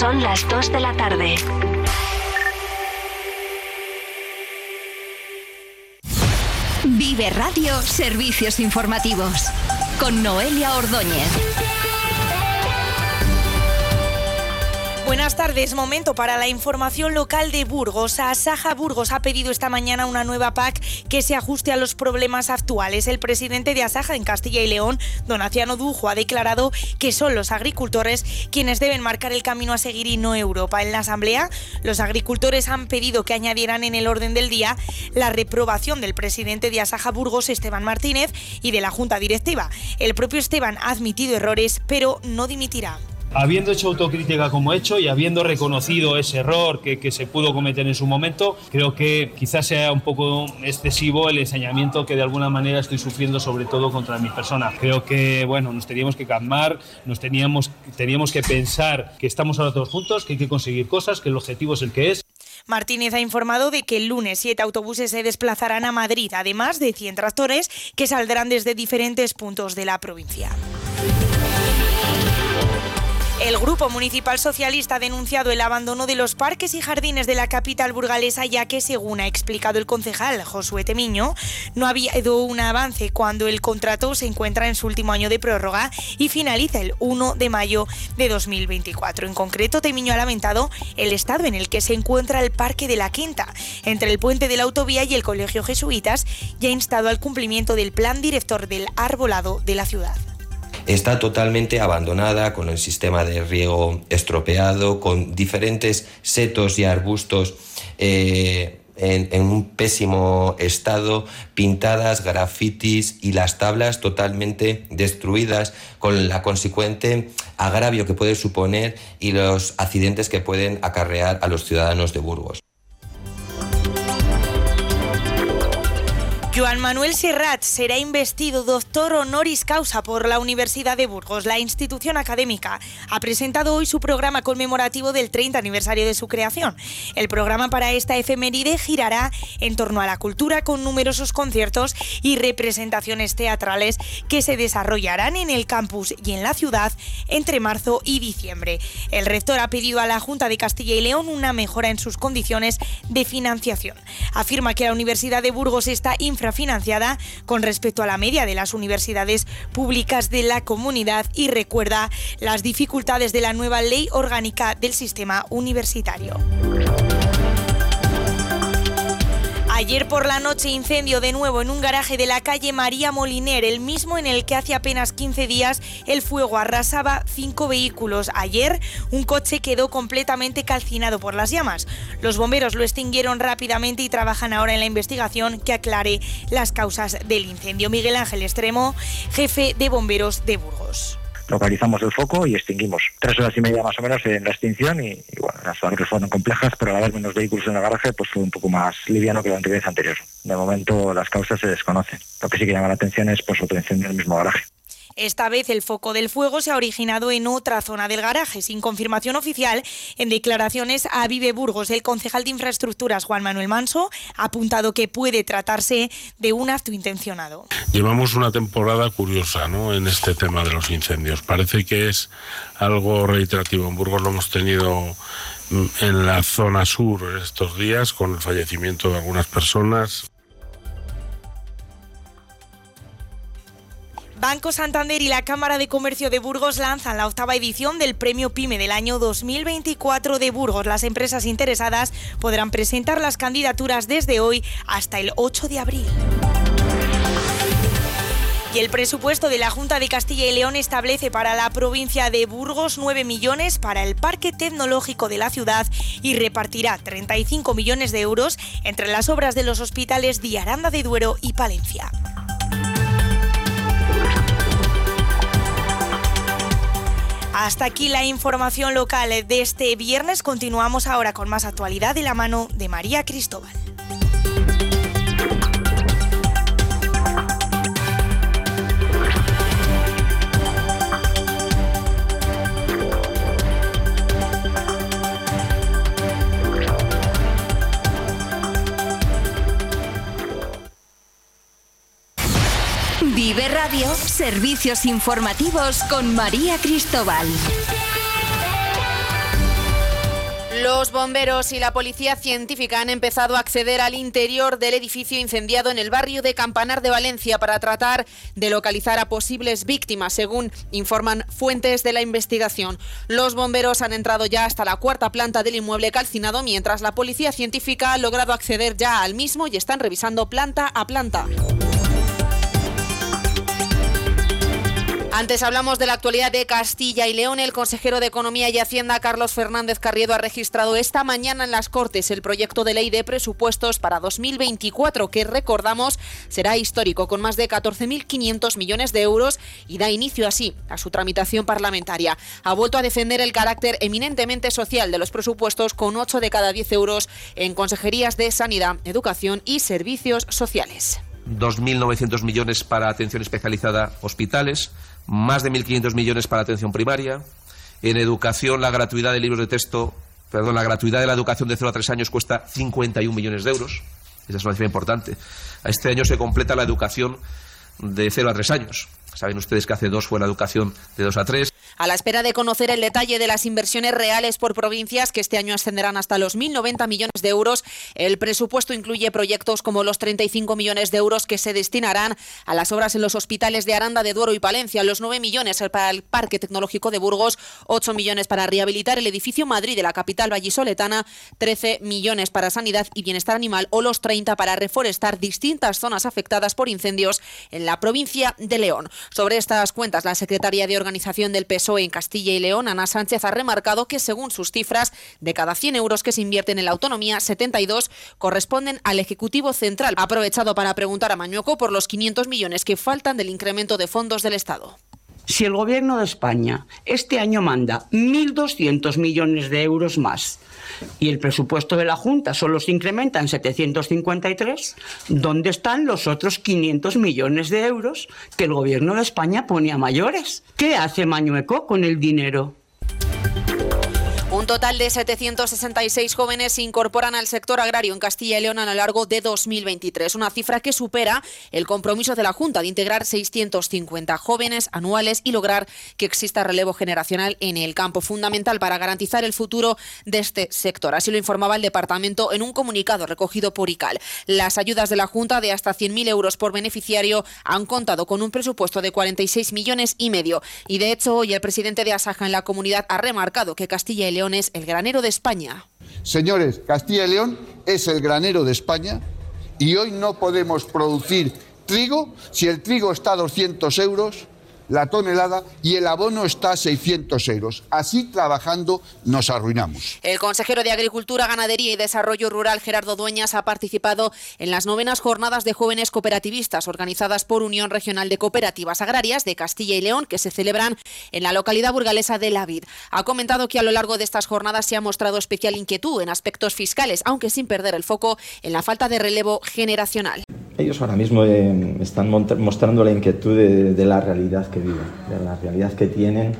Son las 2 de la tarde. Vive Radio Servicios Informativos con Noelia Ordóñez. Buenas tardes, momento para la información local de Burgos. Asaja Burgos ha pedido esta mañana una nueva PAC que se ajuste a los problemas actuales. El presidente de Asaja en Castilla y León, Donaciano Dujo, ha declarado que son los agricultores quienes deben marcar el camino a seguir y no Europa. En la Asamblea, los agricultores han pedido que añadieran en el orden del día la reprobación del presidente de Asaja Burgos, Esteban Martínez, y de la Junta Directiva. El propio Esteban ha admitido errores, pero no dimitirá habiendo hecho autocrítica como he hecho y habiendo reconocido ese error que, se pudo cometer en su momento, creo que quizás sea un poco excesivo el ensañamiento que de alguna manera estoy sufriendo, sobre todo contra mi persona. Creo que, bueno, nos teníamos que calmar, nos teníamos, teníamos que pensar que estamos ahora todos juntos, que hay que conseguir cosas, que el objetivo es el que es. Martínez ha informado de que el lunes siete autobuses se desplazarán a Madrid, además de 100 tractores que saldrán desde diferentes puntos de la provincia. El Grupo Municipal Socialista ha denunciado el abandono de los parques y jardines de la capital burgalesa, ya que, según ha explicado el concejal Josué Temiño, no ha habido un avance cuando el contrato se encuentra en su último año de prórroga y finaliza el 1 de mayo de 2024. En concreto, Temiño ha lamentado el estado en el que se encuentra el Parque de la Quinta, entre el puente de la autovía y el Colegio Jesuitas, y ha instado al cumplimiento del plan director del arbolado de la ciudad está totalmente abandonada, con el sistema de riego estropeado, con diferentes setos y arbustos. Eh, en, un pésimo estado, pintadas, grafitis y las tablas totalmente destruidas, con la consecuente agravio que puede suponer y los accidentes que pueden acarrear a los ciudadanos de Burgos. Joan Manuel Serrat será investido doctor honoris causa por la Universidad de Burgos. La institución académica ha presentado hoy su programa conmemorativo del 30 aniversario de su creación. El programa para esta efeméride girará en torno a la cultura con numerosos conciertos y representaciones teatrales que se desarrollarán en el campus y en la ciudad entre marzo y diciembre. El rector ha pedido a la Junta de Castilla y León una mejora en sus condiciones de financiación. Afirma que la Universidad de Burgos está infrafinanciada con respecto a la media de las universidades públicas de la comunidad y recuerda las dificultades de la nueva ley orgánica del sistema universitario. Ayer por la noche incendio de nuevo en un garaje de la calle María Moliner, el mismo en el que hace apenas 15 días el fuego arrasaba cinco vehículos. Ayer un coche quedó completamente calcinado por las llamas. Los bomberos lo extinguieron rápidamente y trabajan ahora en la investigación que aclare las causas del incendio. Miguel Ángel Extremo, jefe de bomberos de Burgos localizamos el foco y extinguimos. Tres horas y media más o menos en la extinción y, bueno, las labores fueron complejas, pero al haber menos vehículos en el garaje, pues fue un poco más liviano que la anterior. De momento las causas se desconocen. Lo que sí que llama la atención es pues otra incendio en el mismo garaje. Esta vez el foco del fuego se ha originado en otra zona del garaje, sin confirmación oficial. En declaraciones a Vive Burgos, el concejal de Infraestructuras, Juan Manuel Manso, ha apuntado que puede tratarse de un acto intencionado. Llevamos una temporada curiosa ¿no? en este tema de los incendios. Parece que es algo reiterativo. En Burgos lo hemos tenido en la zona sur estos días con el fallecimiento de algunas personas. Banco Santander y la Cámara de Comercio de Burgos lanzan la octava edición del Premio PYME del año 2024 de Burgos. Las empresas interesadas podrán presentar las candidaturas desde hoy hasta el 8 de abril. Y el presupuesto de la Junta de Castilla y León establece para la provincia de Burgos 9 millones para el Parque Tecnológico de la ciudad y repartirá 35 millones de euros entre las obras de los hospitales de Aranda de Duero y Palencia. Hasta aquí la información local de este viernes. Continuamos ahora con más actualidad de la mano de María Cristóbal. Servicios informativos con María Cristóbal. Los bomberos y la policía científica han empezado a acceder al interior del edificio incendiado en el barrio de Campanar de Valencia para tratar de localizar a posibles víctimas, según informan fuentes de la investigación. Los bomberos han entrado ya hasta la cuarta planta del inmueble calcinado, mientras la policía científica ha logrado acceder ya al mismo y están revisando planta a planta. Antes hablamos de la actualidad de Castilla y León. El consejero de Economía y Hacienda, Carlos Fernández Carriedo, ha registrado esta mañana en las Cortes el proyecto de ley de presupuestos para 2024, que recordamos será histórico, con más de 14.500 millones de euros y da inicio así a su tramitación parlamentaria. Ha vuelto a defender el carácter eminentemente social de los presupuestos, con 8 de cada 10 euros en consejerías de Sanidad, Educación y Servicios Sociales. 2.900 millones para atención especializada hospitales, más de 1.500 millones para atención primaria. En educación, la gratuidad de libros de texto, perdón, la gratuidad de la educación de 0 a 3 años cuesta 51 millones de euros. Esa es una cifra importante. Este año se completa la educación de 0 a 3 años. Saben ustedes que hace dos fue la educación de 2 a 3. A la espera de conocer el detalle de las inversiones reales por provincias, que este año ascenderán hasta los 1.090 millones de euros, el presupuesto incluye proyectos como los 35 millones de euros que se destinarán a las obras en los hospitales de Aranda, de Duero y Palencia, los 9 millones para el Parque Tecnológico de Burgos, 8 millones para rehabilitar el edificio Madrid de la capital vallisoletana, 13 millones para Sanidad y Bienestar Animal o los 30 para reforestar distintas zonas afectadas por incendios en la provincia de León. Sobre estas cuentas, la secretaria de Organización del PSOE en Castilla y León, Ana Sánchez, ha remarcado que según sus cifras, de cada 100 euros que se invierten en la autonomía, 72 corresponden al Ejecutivo Central. Ha aprovechado para preguntar a Mañueco por los 500 millones que faltan del incremento de fondos del Estado. Si el Gobierno de España este año manda 1.200 millones de euros más y el presupuesto de la Junta solo se incrementa en 753, ¿dónde están los otros 500 millones de euros que el Gobierno de España pone a mayores? ¿Qué hace Mañueco con el dinero? Total de 766 jóvenes se incorporan al sector agrario en Castilla y León a lo largo de 2023, una cifra que supera el compromiso de la Junta de integrar 650 jóvenes anuales y lograr que exista relevo generacional en el campo, fundamental para garantizar el futuro de este sector. Así lo informaba el departamento en un comunicado recogido por ICAL. Las ayudas de la Junta de hasta 100.000 euros por beneficiario han contado con un presupuesto de 46 millones y medio. Y de hecho, hoy el presidente de Asaja en la comunidad ha remarcado que Castilla y León el granero de España. Señores, Castilla y León es el granero de España y hoy no podemos producir trigo si el trigo está a 200 euros la tonelada y el abono está a 600 euros. Así trabajando nos arruinamos. El consejero de Agricultura, Ganadería y Desarrollo Rural, Gerardo Dueñas, ha participado en las novenas jornadas de jóvenes cooperativistas organizadas por Unión Regional de Cooperativas Agrarias de Castilla y León, que se celebran en la localidad burgalesa de La Vid. Ha comentado que a lo largo de estas jornadas se ha mostrado especial inquietud en aspectos fiscales, aunque sin perder el foco en la falta de relevo generacional. Ellos ahora mismo eh, están mostrando la inquietud de, la realidad que viven, de la realidad que tienen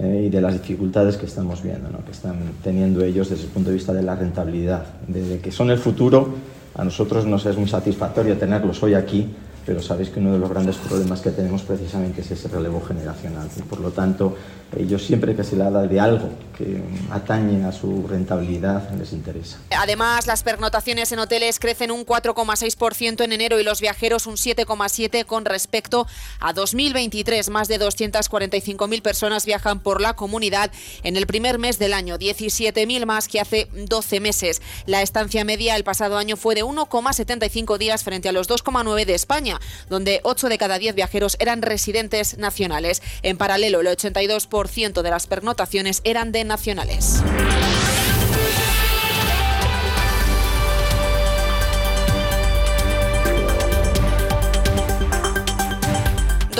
eh, y de las dificultades que estamos viendo, que están teniendo ellos desde el punto de vista de la rentabilidad, de, que son el futuro. A nosotros nos es muy satisfactorio tenerlos hoy aquí, pero sabéis que uno de los grandes problemas que tenemos precisamente es ese relevo generacional. Y por lo tanto, ellos siempre que se le habla de algo que atañe a su rentabilidad les interesa. Además, las pernotaciones en hoteles crecen un 4,6% en enero y los viajeros un 7,7% con respecto a 2023. Más de 245.000 personas viajan por la comunidad en el primer mes del año, 17.000 más que hace 12 meses. La estancia media el pasado año fue de 1,75 días frente a los 2,9 de España, donde 8 de cada 10 viajeros eran residentes nacionales. En paralelo, el 82% de las pernotaciones eran de nacionales.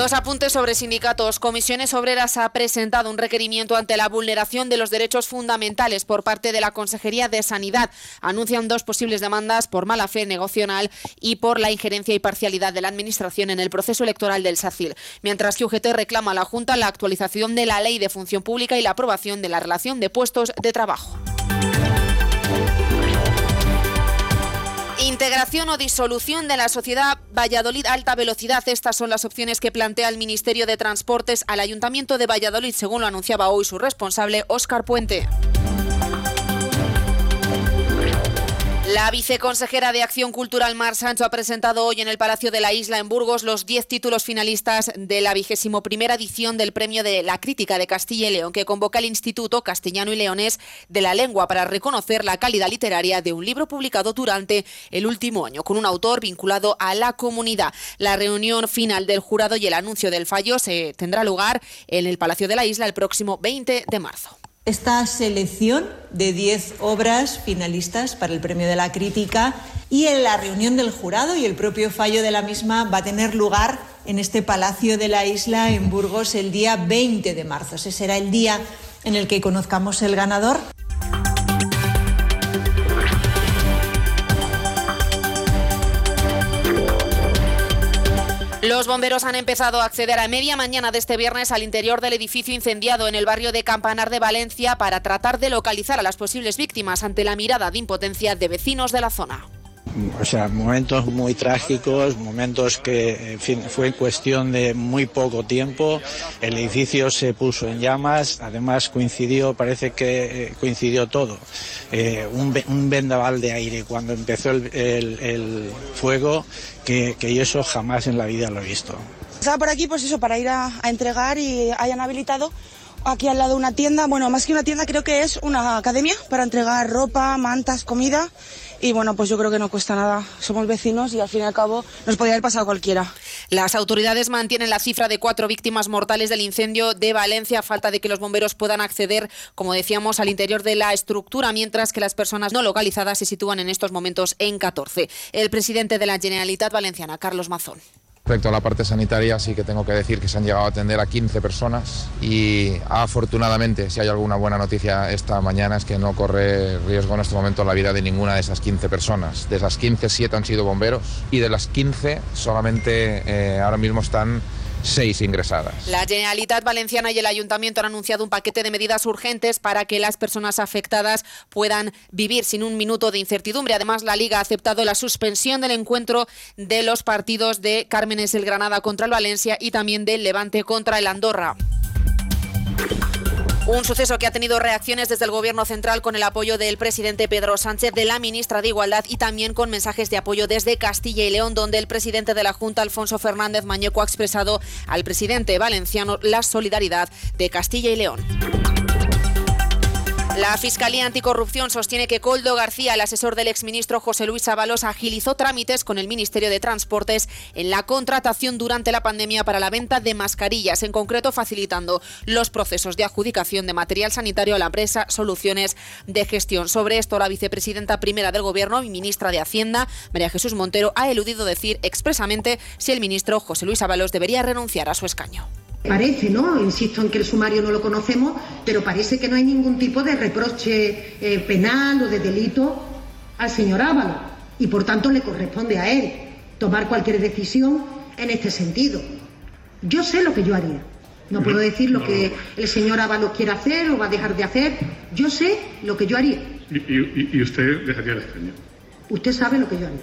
Dos apuntes sobre sindicatos. Comisiones Obreras ha presentado un requerimiento ante la vulneración de los derechos fundamentales por parte de la Consejería de Sanidad. Anuncian dos posibles demandas por mala fe negocial y por la injerencia y parcialidad de la Administración en el proceso electoral del SACIL. Mientras que UGT reclama a la Junta la actualización de la Ley de Función Pública y la aprobación de la relación de puestos de trabajo. Integración o disolución de la sociedad Valladolid Alta Velocidad. Estas son las opciones que plantea el Ministerio de Transportes al Ayuntamiento de Valladolid, según lo anunciaba hoy su responsable, Óscar Puente. La viceconsejera de Acción Cultural Mar Sancho ha presentado hoy en el Palacio de la Isla en Burgos los 10 títulos finalistas de la vigésimo primera edición del Premio de la Crítica de Castilla y León que convoca el Instituto Castellano y Leonés de la Lengua para reconocer la calidad literaria de un libro publicado durante el último año con un autor vinculado a la comunidad. La reunión final del jurado y el anuncio del fallo se tendrá lugar en el Palacio de la Isla el próximo 20 de marzo. Esta selección de 10 obras finalistas para el Premio de la Crítica y en la reunión del jurado y el propio fallo de la misma va a tener lugar en este Palacio de la Isla en Burgos el día 20 de marzo. Ese será el día en el que conozcamos el ganador. Los bomberos han empezado a acceder a media mañana de este viernes al interior del edificio incendiado en el barrio de Campanar de Valencia para tratar de localizar a las posibles víctimas ante la mirada de impotencia de vecinos de la zona. O sea, momentos muy trágicos, momentos que en fin, fue cuestión de muy poco tiempo. El edificio se puso en llamas, además coincidió, parece que eh, coincidió todo. Eh, un, vendaval de aire cuando empezó el fuego, que, que, yo eso jamás en la vida lo he visto. Estaba por aquí, pues eso, para ir a, a entregar y hayan habilitado aquí al lado una tienda, bueno, más que una tienda creo que es una academia para entregar ropa, mantas, comida y bueno, pues yo creo que no cuesta nada. Somos vecinos y al fin y al cabo nos podría haber pasado cualquiera. Las autoridades mantienen la cifra de cuatro víctimas mortales del incendio de Valencia a falta de que los bomberos puedan acceder, como decíamos, al interior de la estructura, mientras que las personas no localizadas se sitúan en estos momentos en 14. El presidente de la Generalitat Valenciana, Carlos Mazón. Respecto a la parte sanitaria, sí que tengo que decir que se han llegado a atender a 15 personas y afortunadamente, si hay alguna buena noticia esta mañana, es que no corre riesgo en este momento la vida de ninguna de esas 15 personas. De esas 15, 7 han sido bomberos y de las 15 solamente eh, ahora mismo están seis ingresadas. La Generalitat Valenciana y el Ayuntamiento han anunciado un paquete de medidas urgentes para que las personas afectadas puedan vivir sin un minuto de incertidumbre. Además, la Liga ha aceptado la suspensión del encuentro de los partidos de Cármenes el Granada contra el Valencia y también del Levante contra el Andorra. Un suceso que ha tenido reacciones desde el Gobierno central con el apoyo del presidente Pedro Sánchez, de la ministra de Igualdad y también con mensajes de apoyo desde Castilla y León, donde el presidente de la Junta, Alfonso Fernández Mañeco, ha expresado al presidente valenciano la solidaridad de Castilla y León. La Fiscalía Anticorrupción sostiene que Coldo García, el asesor del exministro José Luis Ábalos, agilizó trámites con el Ministerio de Transportes en la contratación durante la pandemia para la venta de mascarillas, en concreto facilitando los procesos de adjudicación de material sanitario a la empresa Soluciones de Gestión. Sobre esto, la vicepresidenta primera del Gobierno y ministra de Hacienda, María Jesús Montero, ha eludido decir expresamente si el ministro José Luis Ábalos debería renunciar a su escaño. Parece, ¿no? Insisto en que el sumario no lo conocemos, pero parece que no hay ningún tipo de reproche eh, penal o de delito al señor Ábalos y por tanto le corresponde a él tomar cualquier decisión en este sentido. Yo sé lo que yo haría. No puedo decir lo que el señor Ábalos quiere hacer o va a dejar de hacer. Yo sé lo que yo haría. ¿Y, y, y usted dejaría el escaño? Usted sabe lo que yo haría.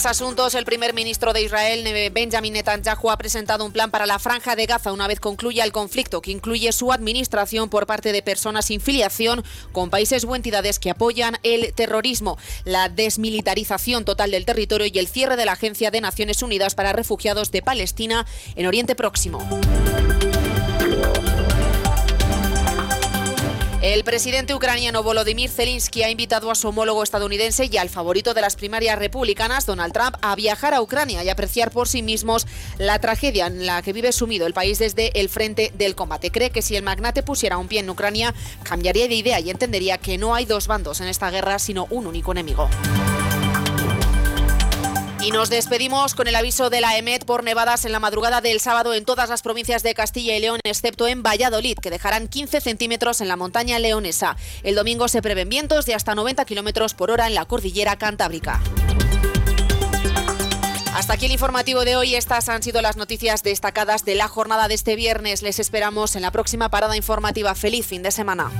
Más asuntos. El primer ministro de Israel, Benjamin Netanyahu, ha presentado un plan para la franja de Gaza una vez concluya el conflicto, que incluye su administración por parte de personas sin filiación con países o entidades que apoyan el terrorismo, la desmilitarización total del territorio y el cierre de la Agencia de Naciones Unidas para Refugiados de Palestina en Oriente Próximo. El presidente ucraniano Volodymyr Zelensky ha invitado a su homólogo estadounidense y al favorito de las primarias republicanas, Donald Trump, a viajar a Ucrania y apreciar por sí mismos la tragedia en la que vive sumido el país desde el frente del combate. Cree que si el magnate pusiera un pie en Ucrania, cambiaría de idea y entendería que no hay dos bandos en esta guerra, sino un único enemigo. Y nos despedimos con el aviso de la EMET por nevadas en la madrugada del sábado en todas las provincias de Castilla y León, excepto en Valladolid, que dejarán 15 centímetros en la montaña leonesa. El domingo se prevén vientos de hasta 90 kilómetros por hora en la cordillera cantábrica. Hasta aquí el informativo de hoy. Estas han sido las noticias destacadas de la jornada de este viernes. Les esperamos en la próxima parada informativa. Feliz fin de semana.